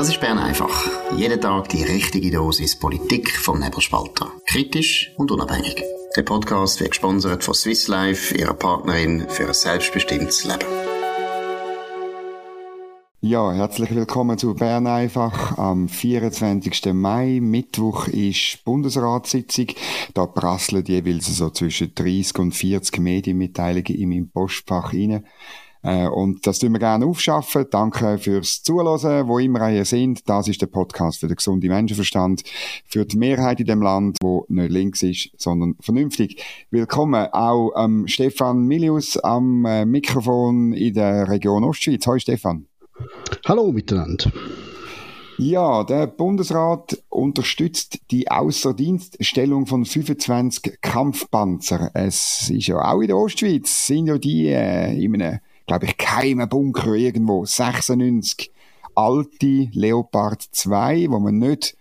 Das ist Bern einfach. Jeden Tag die richtige Dosis Politik vom Nebelspalter. Kritisch und unabhängig. Der Podcast wird gesponsert von Swiss Life, ihrer Partnerin für ein selbstbestimmtes Leben. Ja, herzlich willkommen zu Bern einfach am 24. Mai. Mittwoch ist Bundesratssitzung. Da prasseln jeweils so zwischen 30 und 40 Medienmitteilungen in meinem Postfach rein. Äh, und das tun wir gerne aufschaffen. Danke fürs Zuhören, wo immer ihr sind. Das ist der Podcast für den gesunden Menschenverstand, für die Mehrheit in dem Land, wo nicht links ist, sondern vernünftig. Willkommen auch ähm, Stefan Milius am äh, Mikrofon in der Region Ostschweiz. Hallo Stefan. Hallo miteinander. Ja, der Bundesrat unterstützt die Außerdienststellung von 25 Kampfpanzer. Es ist ja auch in der Ostschweiz, sind ja die äh, in einem glaube ich, geheimen Bunker irgendwo, 96 alte Leopard 2, wo man nicht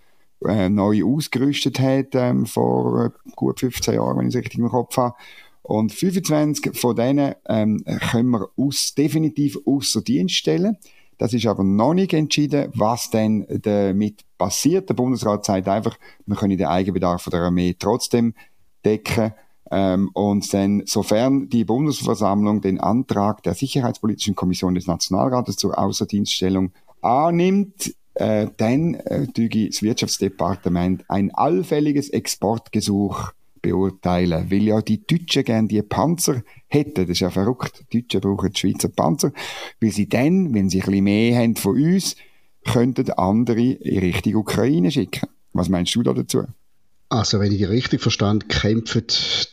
äh, neu ausgerüstet hat ähm, vor äh, gut 15 Jahren, wenn ich es richtig im Kopf habe. Und 25 von denen ähm, können wir aus, definitiv außer Dienst stellen. Das ist aber noch nicht entschieden, was denn damit passiert. Der Bundesrat sagt einfach, wir können den Eigenbedarf der Armee trotzdem decken. Ähm, und dann, sofern die Bundesversammlung den Antrag der Sicherheitspolitischen Kommission des Nationalrates zur Außerdienststellung annimmt, äh, dann äh, das Wirtschaftsdepartement ein allfälliges Exportgesuch beurteilen, weil ja die Deutschen gerne die Panzer hätten. Das ist ja verrückt. Die Deutschen brauchen die Schweizer Panzer, weil sie dann, wenn sie ein bisschen mehr haben von uns, könnten andere in Richtung Ukraine schicken. Was meinst du da dazu? Also, wenn ich die richtig verstand, kämpfen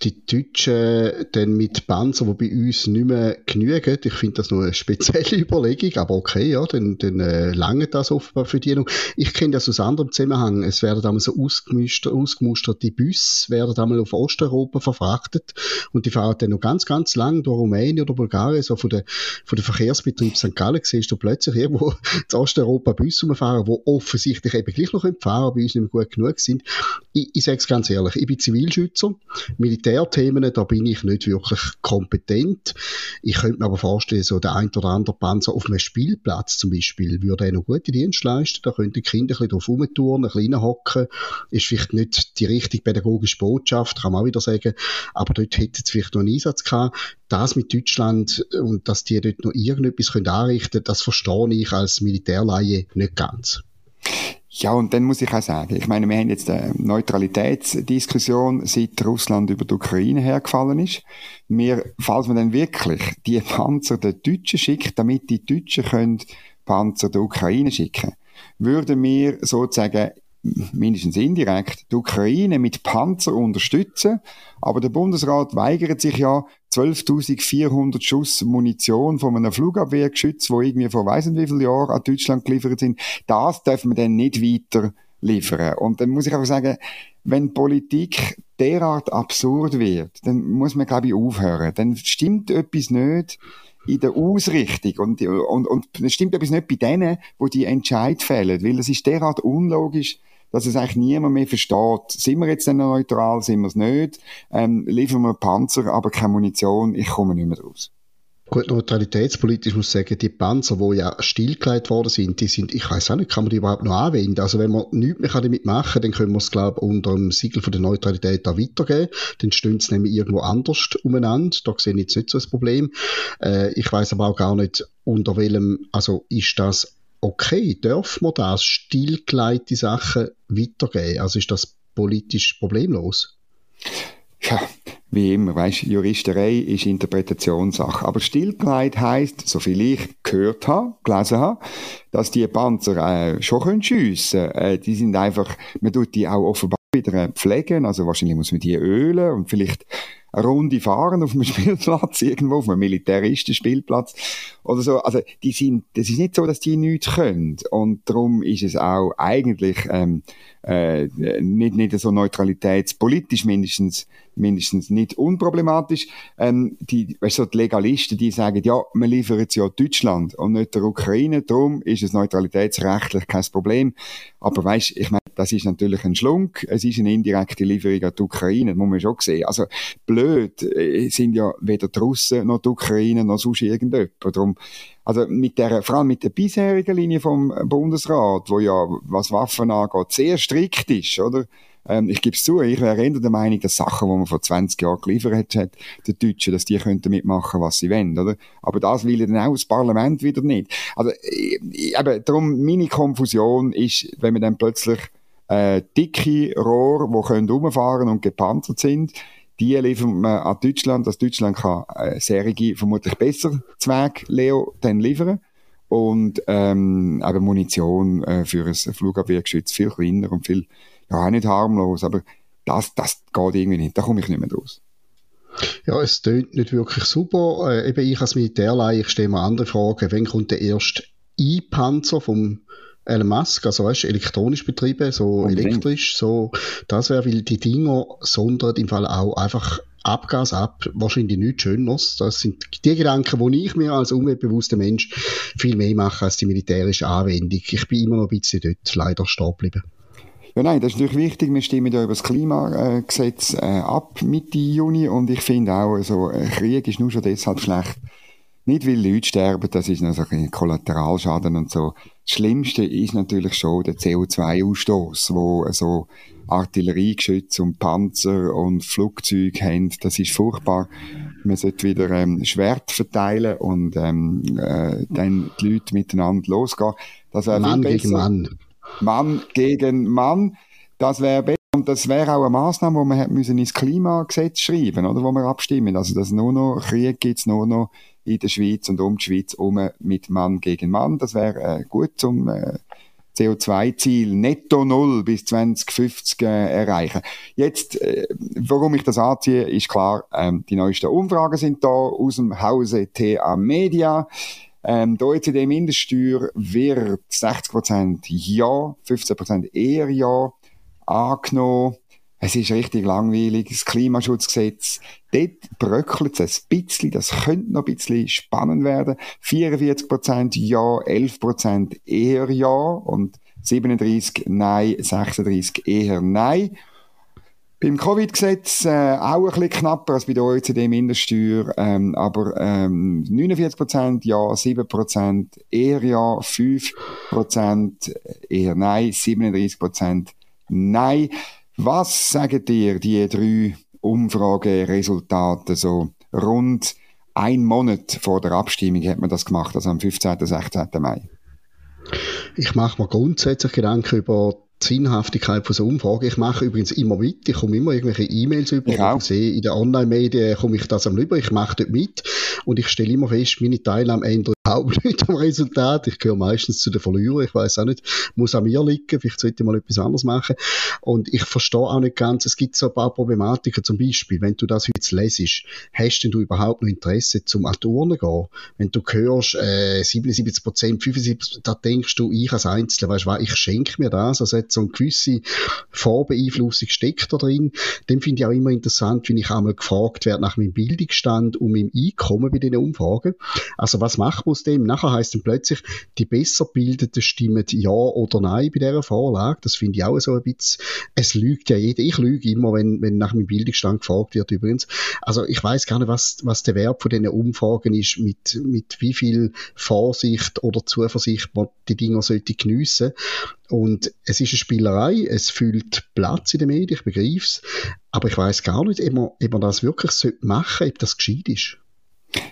die Deutschen dann mit Panzer, die bei uns nicht mehr genügen. Ich finde das nur eine spezielle Überlegung, aber okay, ja, dann, dann äh, lange das offenbar für die. Ich kenne das aus anderem Zusammenhang. Es werden damals so ausgemusterte, ausgemusterte Busse werden damals auf Osteuropa verfrachtet und die fahren dann noch ganz, ganz lang durch Rumänien oder Bulgarien, so von der, von der Verkehrsbetrieb St. Gallen siehst du plötzlich irgendwo zu Osteuropa Busse rumfahren, die offensichtlich eben gleich noch fahren, bei uns nicht mehr gut genug sind. Ich, ich sage es ganz ehrlich, ich bin Zivilschützer. Militärthemen, da bin ich nicht wirklich kompetent. Ich könnte mir aber vorstellen, so der ein oder andere Panzer auf einem Spielplatz zum Beispiel, würde er noch gute Dienst leisten. Da könnten die Kinder ein bisschen drauf rumtouren, ein bisschen hocken. Ist vielleicht nicht die richtige pädagogische Botschaft, kann man auch wieder sagen. Aber dort hätte es vielleicht noch einen Einsatz gehabt. Das mit Deutschland und dass die dort noch irgendetwas anrichten können, das verstehe ich als Militärleihe nicht ganz. Ja, und dann muss ich auch sagen, ich meine, wir haben jetzt eine Neutralitätsdiskussion, seit Russland über die Ukraine hergefallen ist. Wir, falls man dann wirklich die Panzer den Deutschen schickt, damit die Deutschen können Panzer der Ukraine schicken, würden wir sozusagen mindestens indirekt, die Ukraine mit Panzer unterstützen. Aber der Bundesrat weigert sich ja, 12.400 Schuss Munition von einem Flugabwehrgeschütz, wo irgendwie vor weiss nicht wie vielen Jahren an Deutschland geliefert sind, das dürfen wir dann nicht weiter liefern. Und dann muss ich einfach sagen, wenn Politik derart absurd wird, dann muss man, glaube ich, aufhören. Dann stimmt etwas nicht in der Ausrichtung und, und, und es stimmt etwas nicht bei denen, wo die Entscheid fällen, weil es ist derart unlogisch, dass es eigentlich niemand mehr versteht. Sind wir jetzt denn neutral, sind wir es nicht? Ähm, liefern wir Panzer, aber keine Munition, ich komme nicht mehr raus. Gut, neutralitätspolitisch muss ich sagen, die Panzer, die ja stillgelegt worden sind, die sind, ich weiß auch nicht, kann man die überhaupt noch anwenden? Also wenn man nichts mehr damit machen kann, dann können wir es, glaube ich, unter dem Siegel von der Neutralität da weitergeben. Dann stehen sie nämlich irgendwo anders umeinander. Da sehe ich jetzt nicht so ein Problem. Äh, ich weiß aber auch gar nicht, unter welchem, also ist das okay, dürfen wir das stillgeleitete Sachen weitergeben? Also ist das politisch problemlos? Ja, wie immer, weißt, Juristerei ist Interpretationssache. Aber stillgelegt heisst, so viel ich gehört habe, gelesen habe, dass die Panzer äh, schon schiessen können. Äh, die sind einfach, man tut die auch offenbar wieder pflegen, also wahrscheinlich muss man die ölen und vielleicht eine Runde fahren auf einem Spielplatz, irgendwo auf einem Militaristenspielplatz oder so. Also die sind, das ist nicht so, dass die nichts können. Und darum ist es auch eigentlich ähm, äh, nicht, nicht so neutralitätspolitisch mindestens mindestens nicht unproblematisch. Ähm, die, weißt du, die Legalisten, die sagen, ja, wir liefern jetzt ja Deutschland und nicht der Ukraine, darum ist es neutralitätsrechtlich kein Problem. Aber weißt, ich meine, das ist natürlich ein Schlunk, es ist eine indirekte Lieferung an die Ukraine, das muss man schon sehen. Also blöd äh, sind ja weder die Russen noch die Ukraine noch sonst irgendjemand. Darum, also mit der, vor allem mit der bisherigen Linie vom Bundesrat, wo ja, was Waffen angeht, sehr strikt ist, oder? Ähm, ich gebe es zu, ich wäre eher der Meinung, dass Sachen, die man vor 20 Jahren geliefert hat, die Deutschen, dass die könnten mitmachen, was sie wollen, oder? Aber das will dann auch das Parlament wieder nicht. Also, eben, darum, meine Konfusion ist, wenn man dann plötzlich äh, dicke Rohre, die können rumfahren und gepanzert sind, die liefern wir an Deutschland, dass Deutschland kann äh, Serie vermutlich besser Zweig Leo dann liefern und ähm, eben Munition äh, für ein Flugabwehrgeschütz viel kleiner und viel ja auch nicht harmlos, aber das, das geht irgendwie nicht, da komme ich nicht mehr raus. Ja, es tönt nicht wirklich super. Äh, eben ich als Militärleihe, ich stelle mir andere Fragen. Wann kommt der erste E-Panzer vom Elon Musk, also weißt, elektronisch betrieben, so Unbedingt. elektrisch, so, das wäre, weil die Dinger sondern im Fall auch einfach Abgas ab, wahrscheinlich nichts Schöneres. Das sind die Gedanken, die ich mir als umweltbewusster Mensch viel mehr mache als die militärische Anwendung. Ich bin immer noch ein bisschen dort leider stehen geblieben. Ja, nein, das ist natürlich wichtig. Wir stimmen ja über das Klimagesetz äh, ab Mitte Juni und ich finde auch, also, ein Krieg ist nur schon deshalb schlecht. Nicht, weil Leute sterben, das ist noch so ein Kollateralschaden und so. Das Schlimmste ist natürlich schon der CO2-Ausstoß, wo so Artilleriegeschütze und Panzer und Flugzeuge haben. Das ist furchtbar. Man sollte wieder ähm, Schwert verteilen und ähm, äh, dann die Leute miteinander losgehen. Das Mann gegen Mann. Mann gegen Mann. Das wäre besser. Und das wäre auch eine Maßnahme, die man hätte müssen ins Klimagesetz schreiben, oder, wo wir abstimmen. Also, dass nur noch Krieg gibt, nur noch in der Schweiz und um die Schweiz um mit Mann gegen Mann. Das wäre äh, gut zum äh, CO2-Ziel netto null bis 2050 äh, erreichen. Jetzt, äh, warum ich das anziehe, ist klar, ähm, die neuesten Umfragen sind da aus dem Hause TA Media. Ähm, die OECD-Mindeststeuer wird 60% Ja, 15% eher Ja angenommen. Es ist richtig langweilig. Das Klimaschutzgesetz, dort bröckelt es ein bisschen. Das könnte noch ein bisschen spannend werden. 44% Ja, 11% eher Ja und 37 Nein, 36 eher Nein. Beim Covid-Gesetz äh, auch ein bisschen knapper als bei der OECD-Mindeststeuer, ähm, aber ähm, 49% ja, 7% eher ja, 5% eher nein, 37% nein. Was sagen dir die drei Umfrageresultate so rund ein Monat vor der Abstimmung hat man das gemacht, also am 15. 16. Mai? Ich mache mir grundsätzlich Gedanken über die Sinnhaftigkeit von so Umfragen. Ich mache übrigens immer mit. Ich komme immer irgendwelche E-Mails über. Ich, ich sehe, in den Online-Medien komme ich das am Lieber. Ich mache dort mit. Und ich stelle immer fest, meine Teilnahme ändert überhaupt nicht am Resultat. Ich gehöre meistens zu den Verlierern. Ich weiß auch nicht, muss an mir liegen. Vielleicht sollte ich mal etwas anderes machen. Und ich verstehe auch nicht ganz, es gibt so ein paar Problematiken. Zum Beispiel, wenn du das jetzt lesest, hast denn du überhaupt noch Interesse zum an Turnen gehen? Wenn du hörst, äh, 77 Prozent, 75 da denkst du, ich als Einzelner, weißt du, ich schenke mir das. Also hat so eine gewisse Vorbeeinflussung steckt da drin. Dann finde ich auch immer interessant, wenn ich einmal gefragt werde nach meinem Bildungsstand und meinem Einkommen bei diesen Umfragen. Also was macht man aus dem. Nachher heisst dann plötzlich, die besser bildeten stimmen Ja oder Nein bei dieser Vorlage. Das finde ich auch so ein bisschen, es lügt ja jeder. Ich lüge immer, wenn, wenn nach meinem Bildungsstand gefragt wird übrigens. Also ich weiß gar nicht, was, was der Wert von diesen Umfragen ist, mit, mit wie viel Vorsicht oder Zuversicht man die Dinger sollte geniessen. Und es ist eine Spielerei, es füllt Platz in den Medien, ich begreife es. Aber ich weiß gar nicht, ob man, ob man das wirklich machen sollte, ob das gescheit ist.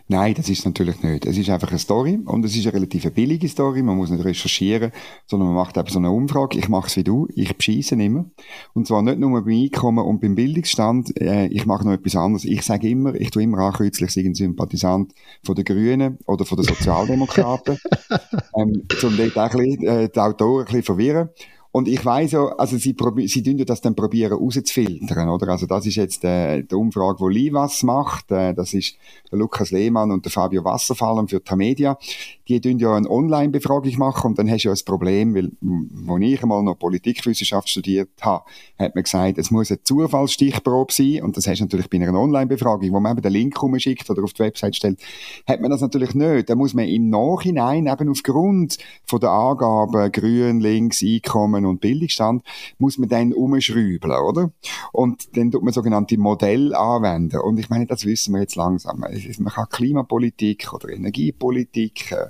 Nein, das ist natürlich nicht. Es ist einfach eine Story und es ist eine relativ billige Story. Man muss nicht recherchieren, sondern man macht eben so eine Umfrage. Ich mache es wie du. Ich bescheisse immer. Und zwar nicht nur beim Einkommen und beim Bildungsstand. Äh, ich mache noch etwas anderes. Ich sage immer, ich tue immer ankreuzlich, ich ein Sympathisant von den Grünen oder von den Sozialdemokraten. ähm, um dort auch ein bisschen, äh, die Autoren ein bisschen verwirren. Und ich weiß ja, also sie, sie tun das dann probieren rauszufiltern, oder? Also das ist jetzt äh, die Umfrage, wo Livas macht, äh, das ist der Lukas Lehmann und der Fabio Wasserfallen für Tamedia. Die tun ja eine Online-Befragung machen und dann hast du ja ein Problem, weil, wo ich einmal noch Politikwissenschaft studiert habe, hat man gesagt, es muss eine Zufallsstichprobe sein und das hast du natürlich bei einer Online-Befragung, wo man eben den Link rumschickt oder auf die Website stellt, hat man das natürlich nicht. Da muss man im Nachhinein eben aufgrund von der Angaben grün, links, Einkommen und Bildungsstand, muss man dann umschrauben, oder? Und dann tut man sogenannte Modelle anwenden. Und ich meine, das wissen wir jetzt langsam. Man kann Klimapolitik oder Energiepolitik äh,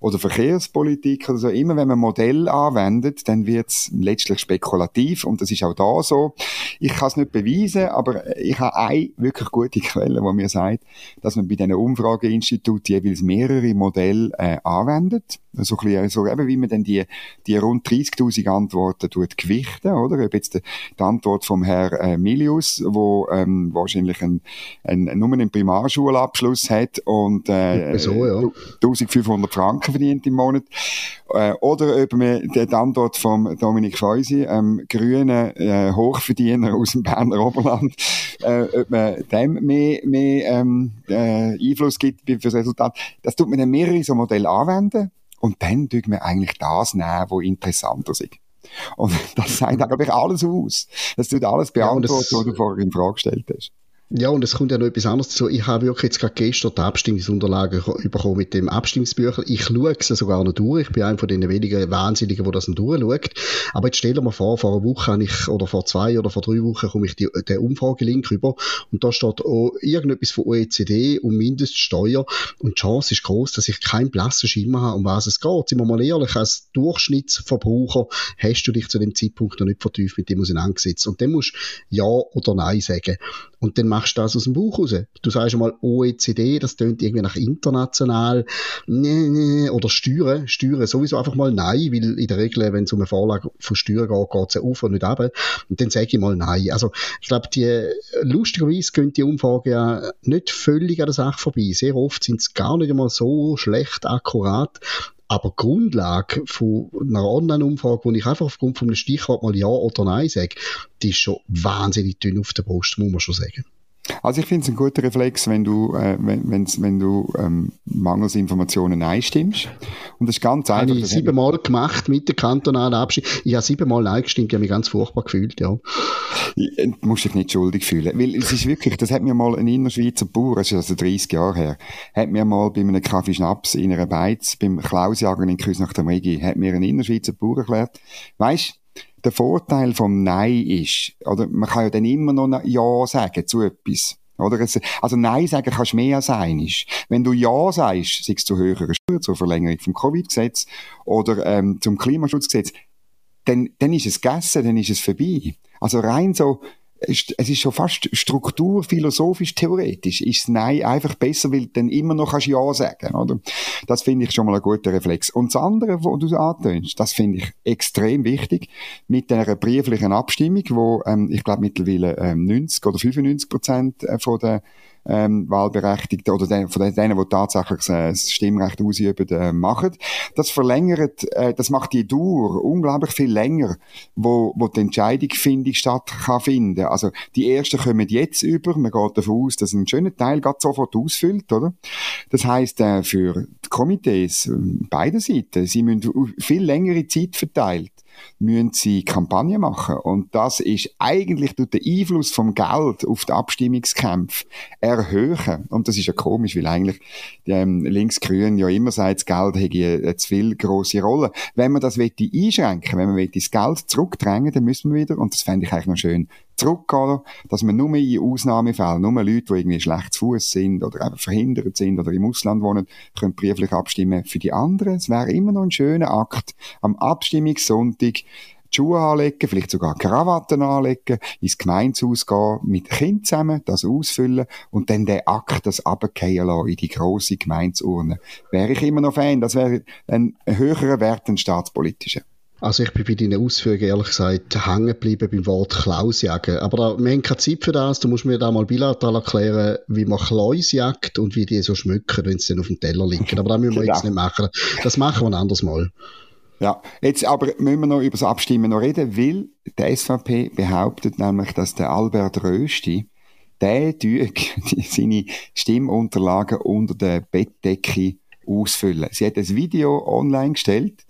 oder Verkehrspolitik oder so, immer wenn man Modell anwendet, dann wird es letztlich spekulativ und das ist auch da so. Ich kann es nicht beweisen, aber ich habe eine wirklich gute Quelle, die mir sagt, dass man bei diesen Umfrageinstituten jeweils mehrere Modelle äh, anwendet. So, ein bisschen, so eben, wie man dann die, die rund 30.000 Antworten tut gewichten, oder? Ob jetzt die, die Antwort vom Herrn äh, Milius, wo ähm, wahrscheinlich ein, ein, nur einen Primarschulabschluss hat und äh, so, ja. 1500 Franken verdient im Monat, äh, oder ob man die Antwort vom Dominik Feusi, ähm, grünen äh, Hochverdiener aus dem Berner Oberland, äh, ob man dem mehr, mehr ähm, äh, Einfluss gibt für das Resultat. Das tut man dann mehrere so Modelle anwenden und dann tut man eigentlich das nehmen, was interessanter ist. Und das sagt eigentlich alles aus. Das tut alles beantworten, ja, was du vorher in Frage gestellt hast. Ja, und es kommt ja noch etwas anderes dazu. Ich habe wirklich jetzt gerade gestern die Abstimmungsunterlagen bekommen mit dem Abstimmungsbücher. Ich schaue es sogar noch durch. Ich bin einer von den wenigen Wahnsinnigen, der das noch durchschaut. Aber jetzt stellen wir vor, vor einer Woche habe ich, oder vor zwei oder vor drei Wochen komme ich die, den Umfragelink rüber und da steht auch irgendetwas von OECD und Mindeststeuer und die Chance ist groß, dass ich keinen blassen Schimmer habe, um was es geht. Sind wir mal ehrlich, als Durchschnittsverbraucher hast du dich zu dem Zeitpunkt noch nicht vertieft mit dem auseinandergesetzt. Und dann musst du Ja oder Nein sagen. Und dann machst du das aus dem Buch raus. Du sagst einmal OECD, das tönt irgendwie nach international, nee, nee, oder Steuern, Steuern sowieso einfach mal nein, weil in der Regel, wenn es um eine Vorlage von Steuern geht, geht es auf und nicht ab. Und dann sage ich mal nein. Also, ich glaube, die, lustigerweise gehen die Umfragen ja nicht völlig an der Sache vorbei. Sehr oft sind es gar nicht einmal so schlecht akkurat. Aber die Grundlage von einer Online-Umfrage, wo ich einfach aufgrund von einem Stichwort mal Ja oder Nein sage, die ist schon wahnsinnig dünn auf der Brust, muss man schon sagen. Also ich finde es ein guter Reflex, wenn du, äh, wenn, wenn du ähm, mangels Informationen einstimmst. Und das ist ganz einfach. Habe ich siebenmal gemacht mit der kantonalen Abstimmung. Ich habe siebenmal eingestimmt, ich habe mich ganz furchtbar gefühlt, ja. Ich, äh, du musst dich nicht schuldig fühlen. Weil es ist wirklich, das hat mir mal ein Innerschweizer Bauer, das ist also 30 Jahre her, hat mir mal bei einem Kaffee Schnaps in einer Beiz, beim Klausjagen in Küss nach der Megi, hat mir ein Innerschweizer Bauer erklärt, weisst, der Vorteil vom Nein ist, oder man kann ja dann immer noch Ja sagen zu etwas. Oder? Also Nein sagen kannst mehr als einiges. Wenn du Ja sagst, sei es zu höheren Steuern, zur Verlängerung vom Covid-Gesetz oder ähm, zum Klimaschutzgesetz, dann, dann ist es gegessen, dann ist es vorbei. Also rein so es ist schon fast Struktur, philosophisch, theoretisch, ist Nein einfach besser, weil du dann immer noch kannst Ja sagen, oder? Das finde ich schon mal ein guter Reflex. Und das andere, wo du antönst, das finde ich extrem wichtig, mit einer brieflichen Abstimmung, wo, ähm, ich glaube mittlerweile ähm, 90 oder 95 Prozent äh, von der ähm, Wahlberechtigten oder den, von denen, die tatsächlich äh, das Stimmrecht ausüben, äh, machen. Das verlängert, äh, das macht die Dauer unglaublich viel länger, wo, wo die Entscheidungsfindung statt kann finden. Also die ersten kommen jetzt über. Man geht davon aus, dass ein schöner Teil gerade sofort ausfüllt, oder? Das heißt äh, für die Komitees äh, beider Seiten, sie müssen viel längere Zeit verteilt müssen sie Kampagnen machen. Und das ist eigentlich durch den Einfluss vom Geld auf die Abstimmungskämpfe erhöhen. Und das ist ja komisch, weil eigentlich ähm, Linksgrün ja immer sagt, das Geld hätte eine zu viel grosse Rolle. Wenn man das einschränken wenn man das Geld zurückdrängen, dann müssen wir wieder, und das fände ich eigentlich noch schön, zurückgehen, dass man nur in Ausnahmefällen, nur Leute, die irgendwie schlecht zu Fuß sind oder eben verhindert sind oder im Ausland wohnen, können brieflich abstimmen. Für die anderen, es wäre immer noch ein schöner Akt, am Abstimmungssonntag die Schuhe anlegen, vielleicht sogar Krawatten anlegen, ins Gemeinshaus gehen, mit Kind zusammen, das ausfüllen und dann den Akt, das runterfallen lassen in die grosse Gemeinsurne. Wäre ich immer noch Fan, das wäre ein höherer Wert, ein staatspolitischer. Also ich bin bei deinen Ausführungen ehrlich gesagt hängen geblieben beim Wort Klausjagen. Aber da, wir haben keine Zeit für das. Du musst mir da mal bilateral erklären, wie man Klaus jagt und wie die so schmücken, wenn sie dann auf dem Teller liegen. Aber das müssen wir jetzt nicht machen. Das machen wir ein anderes Mal. Ja, jetzt aber müssen wir noch über das Abstimmen noch reden, weil die SVP behauptet nämlich, dass der Albert Rösti, der seine Stimmunterlagen unter der Bettdecke ausfüllen. Sie hat ein Video online gestellt,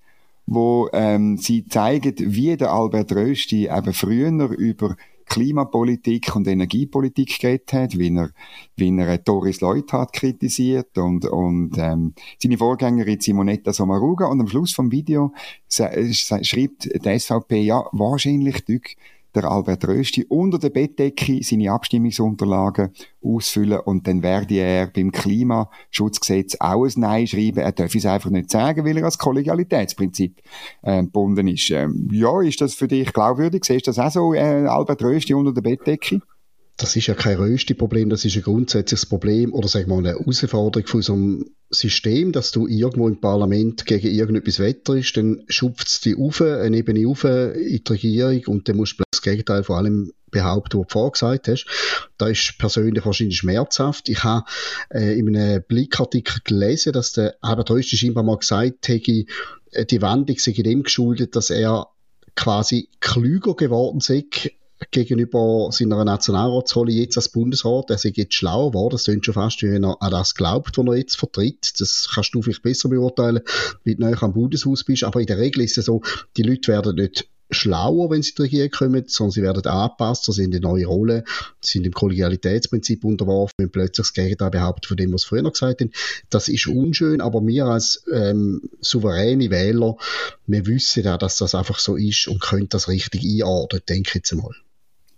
wo ähm, sie zeigt, wie der Albert Rösti eben früher über Klimapolitik und Energiepolitik geredet hat, wie er, wie er Doris Leuthard kritisiert und, und ähm, seine Vorgängerin Simonetta Sommaruga. Und am Schluss vom Video schreibt die SVP, ja, wahrscheinlich durch der Albert Rösti unter der Bettdecke seine Abstimmungsunterlagen ausfüllen und dann werde er beim Klimaschutzgesetz auch ein Nein schreiben. Er darf es einfach nicht sagen, weil er als Kollegialitätsprinzip äh, gebunden ist. Ähm, ja, ist das für dich glaubwürdig? Siehst du das auch so, äh, Albert Rösti unter der Bettdecke? Das ist ja kein rösti Problem, das ist ein grundsätzliches Problem oder wir mal eine Herausforderung von einem System, dass du irgendwo im Parlament gegen irgendetwas wetterst, dann schupft es dich auf, eine Ebene auf in die Regierung und dann musst du das Gegenteil vor allem behaupten, was du vorgesagt hast. Da ist persönlich wahrscheinlich schmerzhaft. Ich habe äh, in einem Blickartikel gelesen, dass der Albert Rösti scheinbar mal gesagt hätte, äh, die Wendung sei dem geschuldet, dass er quasi klüger geworden sei gegenüber seiner Nationalratsrolle jetzt als Bundesrat. Er sei jetzt schlauer geworden. Das klingt schon fast, wie wenn er an das glaubt, was er jetzt vertritt. Das kannst du vielleicht besser beurteilen, wie du näher am Bundeshaus bist. Aber in der Regel ist es so, die Leute werden nicht schlauer, wenn sie in die Regierung kommen, sondern sie werden angepasst, sie sind in neue Rolle, sind im Kollegialitätsprinzip unterworfen, wenn plötzlich das Gegenteil behauptet von dem, was sie früher gesagt haben. Das ist unschön, aber wir als ähm, souveräne Wähler, wir wissen ja, dass das einfach so ist und können das richtig einordnen, denke ich jetzt einmal.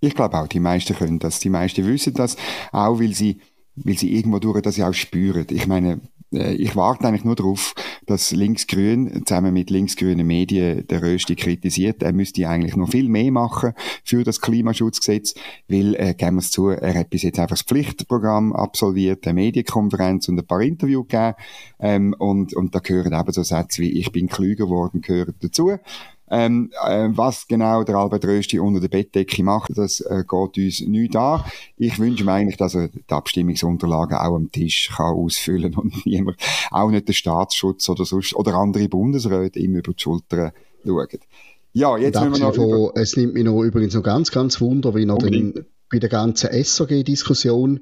Ich glaube auch, die meisten können das. Die meisten wissen das, auch weil sie, weil sie irgendwo durch das ja auch spüren. Ich meine, äh, ich warte eigentlich nur darauf, dass Linksgrün zusammen mit linksgrünen Medien der Rösti kritisiert. Er müsste eigentlich noch viel mehr machen für das Klimaschutzgesetz, weil, äh, geben wir es zu, er hat bis jetzt einfach das Pflichtprogramm absolviert, eine Medienkonferenz und ein paar Interviews gegeben. Ähm, und, und da gehören eben so Sätze wie ich bin klüger geworden, gehören dazu. Ähm, äh, was genau der Albert Rösti unter der Bettdecke macht, das äh, geht uns nicht an. Ich wünsche mir eigentlich, dass er die Abstimmungsunterlagen auch am Tisch kann ausfüllen und niemand, auch nicht der Staatsschutz oder sonst, oder andere Bundesräte ihm über die Schulter schauen. Ja, jetzt müssen wir noch von, Es nimmt mich noch übrigens noch ganz, ganz wunder, wie er den bei der ganzen SAG-Diskussion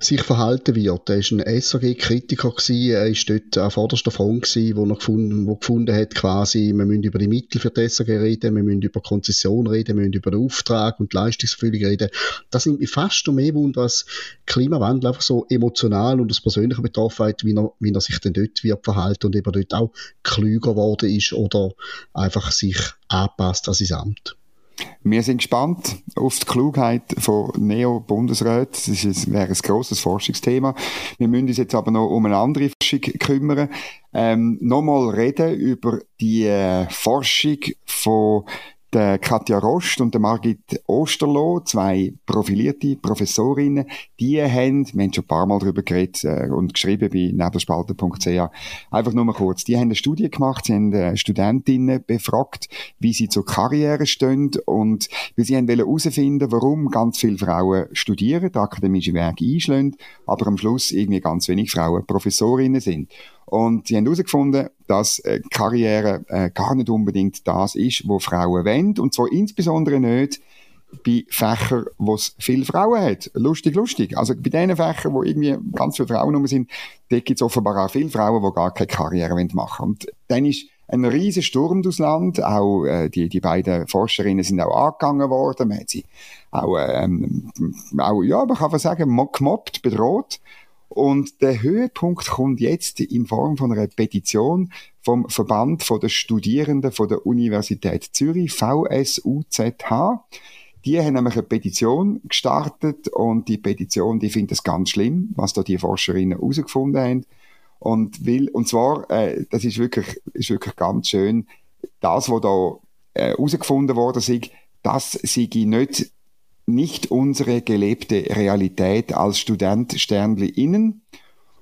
sich verhalten wird. Er war ein SAG-Kritiker, er war dort an vorderster Front, gewesen, wo er gefunden, wo gefunden hat, quasi, wir müssen über die Mittel für die SAG reden, wir müssen über Konzession reden, wir müssen über den Auftrag und Leistungsverfügung reden. Das nimmt mich fast noch mehr wunder, was Klimawandel einfach so emotional und aus persönlicher Betroffenheit, wie er, wie er sich denn dort wird verhalten und eben dort auch klüger geworden ist oder einfach sich anpasst an sein Amt. Wir sind gespannt auf die Klugheit von Neo-Bundesräten. Das wäre ein grosses Forschungsthema. Wir müssen uns jetzt aber noch um eine andere Forschung kümmern. Ähm, nochmal reden über die äh, Forschung von der Katja Rost und der Margit Osterloh, zwei profilierte Professorinnen, die haben, wir haben schon ein paar Mal darüber geredet äh, und geschrieben bei nebelspalter.ch, einfach nur mal kurz, die haben eine Studie gemacht, sie haben äh, Studentinnen befragt, wie sie zur Karriere stehen und weil sie haben herausfinden warum ganz viele Frauen studieren, den akademischen Weg einschlagen, aber am Schluss irgendwie ganz wenig Frauen Professorinnen sind. Und sie haben herausgefunden, dass äh, Karriere gar nicht unbedingt das ist, wo Frauen wollen. Und zwar insbesondere nicht bei Fächern, wo es viele Frauen hat. Lustig, lustig. Also bei den Fächern, wo irgendwie ganz viele Frauen rum sind, da gibt es offenbar auch viele Frauen, die gar keine Karriere machen wollen. Und dann ist ein riesen Sturm durchs Land. Auch äh, die, die beiden Forscherinnen sind auch angegangen worden. Man hat sie auch, ähm, auch ja, man kann sagen, gemobbt, bedroht. Und der Höhepunkt kommt jetzt in Form von einer Petition vom Verband von der Studierenden von der Universität Zürich, VSUZH. Die haben nämlich eine Petition gestartet und die Petition, die findet es ganz schlimm, was da die Forscherinnen herausgefunden haben. Und will, und zwar, äh, das ist wirklich, ist wirklich ganz schön, das, was da äh, herausgefunden worden ist, das sei nicht nicht unsere gelebte Realität als Student Sternli innen.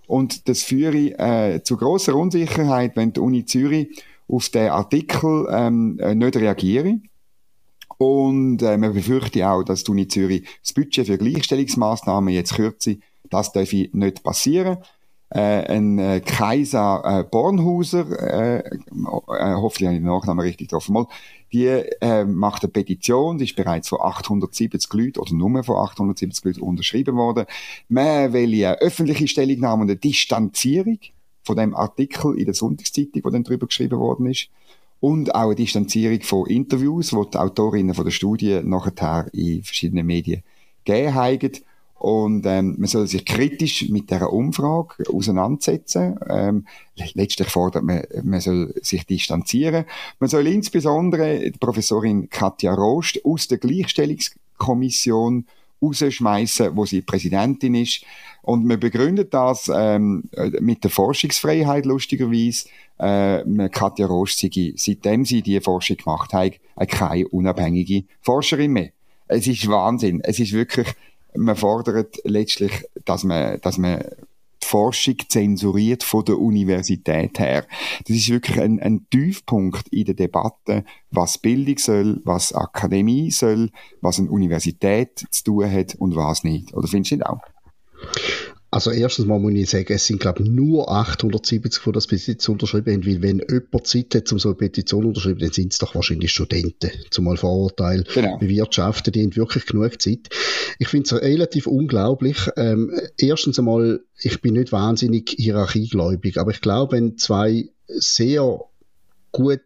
Und das führe äh, zu großer Unsicherheit, wenn die Uni Zürich auf den Artikel ähm, äh, nicht reagiere. Und äh, man befürchte auch, dass die Uni Zürich das Budget für Gleichstellungsmaßnahmen jetzt kürze. Das darf nicht passieren. äh, ein äh, Kaiser äh, Bornhauser, äh, äh, hoffentlich habe ich den Nachnamen richtig getroffen, mal, die äh, macht eine Petition, die ist bereits von 870 Leuten oder nur von 870 Leuten unterschrieben worden. Man will eine öffentliche Stellungnahme und eine Distanzierung von dem Artikel in der Sonntagszeitung, wo dann darüber geschrieben worden ist. Und auch eine Distanzierung von Interviews, die die Autorinnen von der Studie nachher in verschiedenen Medien gegeben haben. Und ähm, man soll sich kritisch mit dieser Umfrage auseinandersetzen. Ähm, letztlich fordert man, man soll sich distanzieren. Man soll insbesondere die Professorin Katja Rost aus der Gleichstellungskommission rausschmeißen, wo sie Präsidentin ist. Und man begründet das ähm, mit der Forschungsfreiheit, lustigerweise. Äh, Katja Rost sei, seitdem sie die Forschung gemacht hat, keine unabhängige Forscherin mehr. Es ist Wahnsinn. Es ist wirklich man fordert letztlich, dass man, dass man die Forschung zensuriert von der Universität her. Das ist wirklich ein, ein Tiefpunkt in der Debatte, was Bildung soll, was Akademie soll, was eine Universität zu tun hat und was nicht. Oder findest du das auch? Also erstens mal muss ich sagen, es sind glaube ich nur 870, die das bis jetzt unterschrieben haben, weil wenn jemand Zeit hat, um so eine Petition unterschreiben, dann sind es doch wahrscheinlich Studenten. Zumal Vorurteil genau. bewirtschaften, die haben wirklich genug Zeit. Ich finde es relativ unglaublich. Ähm, erstens einmal, ich bin nicht wahnsinnig hierarchiegläubig, aber ich glaube, wenn zwei sehr gut,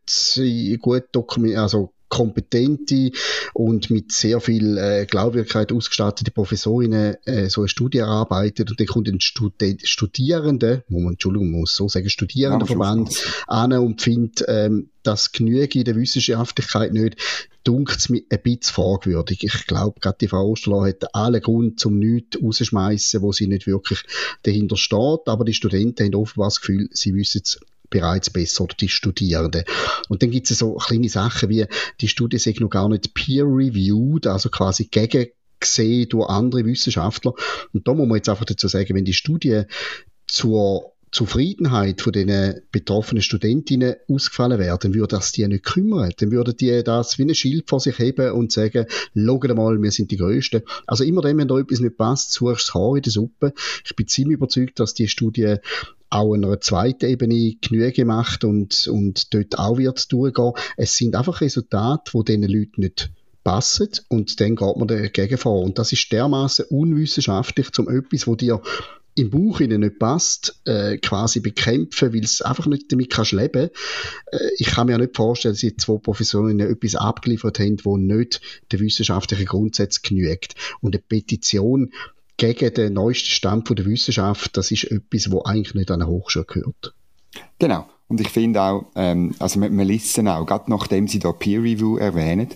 gut dokumentiert, also kompetente und mit sehr viel äh, Glaubwürdigkeit ausgestattete Professorinnen äh, so eine Studie erarbeitet. Und dann kommt ein Student, Studierende, man, Entschuldigung, muss so sagen, Studierendenverband an und findet, ähm, das genüge in der Wissenschaftlichkeit nicht, dunkt es mir ein bisschen fragwürdig. Ich glaube, gerade die Frau Osterloh hat alle Grund zum nichts rausschmeißen, wo sie nicht wirklich dahinter steht, aber die Studenten haben offenbar das Gefühl, sie wissen es bereits besser oder die Studierenden. Und dann gibt es so kleine Sachen wie, die Studie sei noch gar nicht peer-reviewed, also quasi gegen gesehen durch andere Wissenschaftler. Und da muss man jetzt einfach dazu sagen, wenn die Studie zur Zufriedenheit von den betroffenen Studentinnen ausgefallen wäre, dann würde das die nicht kümmern. Dann würden die das wie ein Schild vor sich heben und sagen, schaut mal, wir sind die Größten. Also immer dann, wenn da etwas nicht passt, suchst du das Haar in der Suppe. Ich bin ziemlich überzeugt, dass die Studie auch einer zweiten Ebene Genüge macht und, und dort auch wird durchgehen. Es sind einfach Resultate, die diesen Leuten nicht passen und dann geht man dagegen vor. Und das ist dermaßen unwissenschaftlich, zum etwas, wo dir im Buch ihnen nicht passt, äh, quasi bekämpfen, weil es einfach nicht damit kannst leben. Äh, ich kann mir ja nicht vorstellen, dass die zwei Professorinnen etwas abgeliefert haben, wo nicht der wissenschaftlichen Grundsatz genügt. Und eine Petition gegen den neuesten Stand der Wissenschaft, das ist etwas, wo eigentlich nicht an eine Hochschule gehört. Genau. Und ich finde auch, ähm, also wir, wir lesen auch, gerade nachdem Sie da Peer Review erwähnen,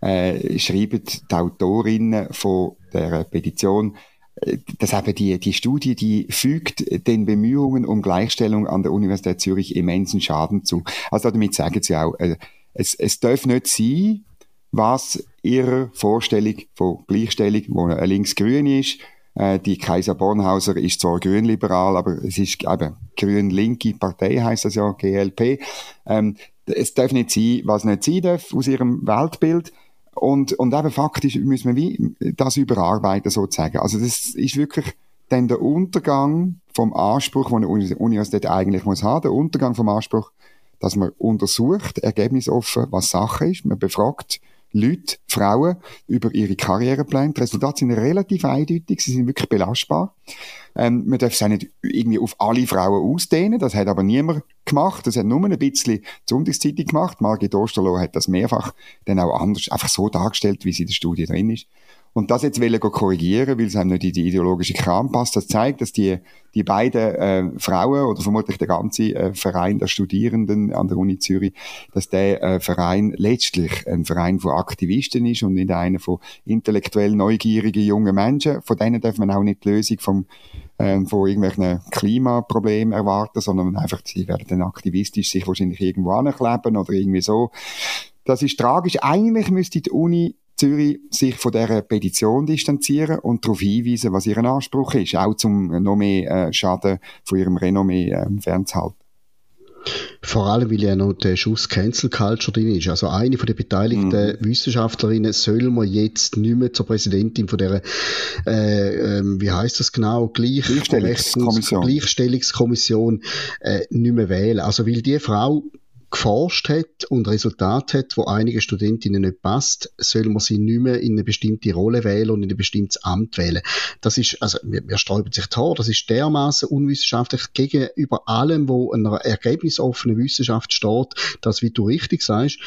äh, schreiben die Autorinnen von der Petition, äh, dass eben die, die Studie, die fügt den Bemühungen um Gleichstellung an der Universität Zürich immensen Schaden zu. Also damit sagen sie auch, äh, es, es darf nicht sein, was ihrer Vorstellung von Gleichstellung, wo links-grün ist, äh, die Kaiser Bornhauser ist zwar grünliberal, aber es ist eben grün-linke Partei, heißt das ja, GLP. Ähm, es darf nicht sein, was nicht sein darf aus ihrem Weltbild. Und, und eben faktisch müssen wir wie das überarbeiten, sozusagen. Also das ist wirklich dann der Untergang vom Anspruch, den eine Universität eigentlich muss haben, der Untergang vom Anspruch, dass man untersucht, ergebnisoffen, was Sache ist. Man befragt Leute, Frauen, über ihre Karrierepläne. Die Resultate sind relativ eindeutig, sie sind wirklich belastbar. Ähm, man darf es auch nicht irgendwie auf alle Frauen ausdehnen, das hat aber niemand gemacht. Das hat nur ein bisschen die Sonntagszeitung gemacht. Margit Osterloh hat das mehrfach dann auch anders, einfach so dargestellt, wie sie in der Studie drin ist. Und das jetzt wollen korrigieren, weil es einem nicht in die ideologische Kram passt. Das zeigt, dass die, die beiden äh, Frauen oder vermutlich der ganze äh, Verein der Studierenden an der Uni Zürich, dass der äh, Verein letztlich ein Verein von Aktivisten ist und nicht einer von intellektuell neugierigen jungen Menschen. Von denen darf man auch nicht die Lösung vom, äh, von irgendwelchen Klimaproblemen erwarten, sondern einfach, sie werden dann aktivistisch sich wahrscheinlich irgendwo ankleben oder irgendwie so. Das ist tragisch. Eigentlich müsste die Uni Zürich sich von dieser Petition distanzieren und darauf hinweisen, was ihr Anspruch ist, auch zum noch mehr äh, Schaden von ihrem Renommee äh, fernzuhalten. Vor allem, weil ja noch der Schuss Cancel Culture drin ist. Also eine von den beteiligten mhm. Wissenschaftlerinnen soll man jetzt nicht mehr zur Präsidentin von der, äh, äh, wie heißt das genau, Gleich Gleichstellungskommission, Gleichstellungskommission äh, nicht mehr wählen. Also weil die Frau geforscht hat und Resultat hat, wo einige Studentinnen nicht passt, soll man sie nicht mehr in eine bestimmte Rolle wählen und in ein bestimmtes Amt wählen. Das ist, also, wir, wir sträuben sich Tor, das ist dermaßen unwissenschaftlich gegenüber allem, wo einer ergebnisoffenen Wissenschaft steht, dass, wie du richtig sagst,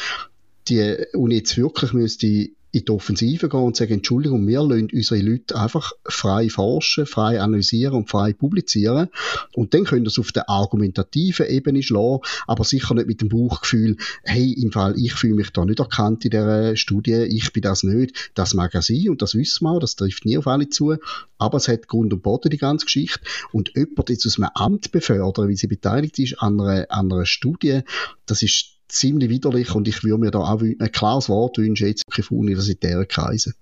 die Uni jetzt wirklich müsste in die Offensive gehen und sagen, Entschuldigung, wir lassen unsere Leute einfach frei forschen, frei analysieren und frei publizieren. Und dann können das auf der argumentativen Ebene schlagen, aber sicher nicht mit dem Bauchgefühl, hey, im Fall, ich fühle mich da nicht erkannt in dieser Studie, ich bin das nicht. Das mag ja sein und das wissen wir auch, das trifft nie auf alle zu. Aber es hat Grund und Boden, die ganze Geschichte. Und jemand jetzt aus einem Amt befördern, wie sie beteiligt ist an einer, an einer Studie, das ist ziemlich widerlich und ich würde mir da auch ein klares Wort wünschen, jetzt auf universitären Kreisen.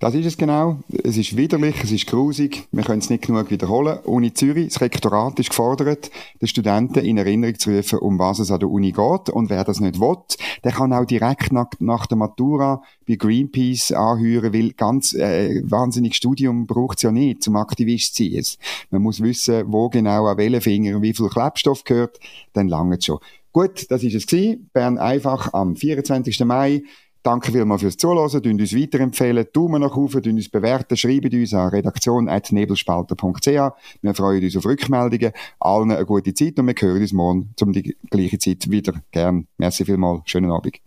Das ist es genau. Es ist widerlich, es ist grusig. Wir können es nicht genug wiederholen. Uni Zürich, das Rektorat ist gefordert, den Studenten in Erinnerung zu rufen, um was es an der Uni geht. Und wer das nicht will, der kann auch direkt nach, nach der Matura bei Greenpeace anhören, weil ganz äh, wahnsinnig Studium braucht es ja nicht, zum Aktivist zu sein. Man muss wissen, wo genau an welchen Finger wie viel Klebstoff gehört, dann lange schon. Gut, das ist es gewesen. Bern einfach am 24. Mai. Danke vielmals fürs Zuhören, tun uns weiterempfehlen, Daumen nach oben, tun uns bewerten, schreiben uns an redaktion.nebelspalter.ch. Wir freuen uns auf Rückmeldungen. Allen eine gute Zeit und wir hören uns morgen zum die gleiche Zeit wieder. Gern. Merci vielmals. Schönen Abend.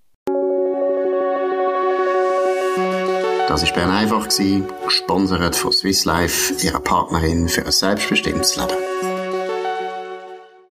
Das war Bern einfach, gesponsert von Swiss Life, ihrer Partnerin für ein selbstbestimmtes Leben.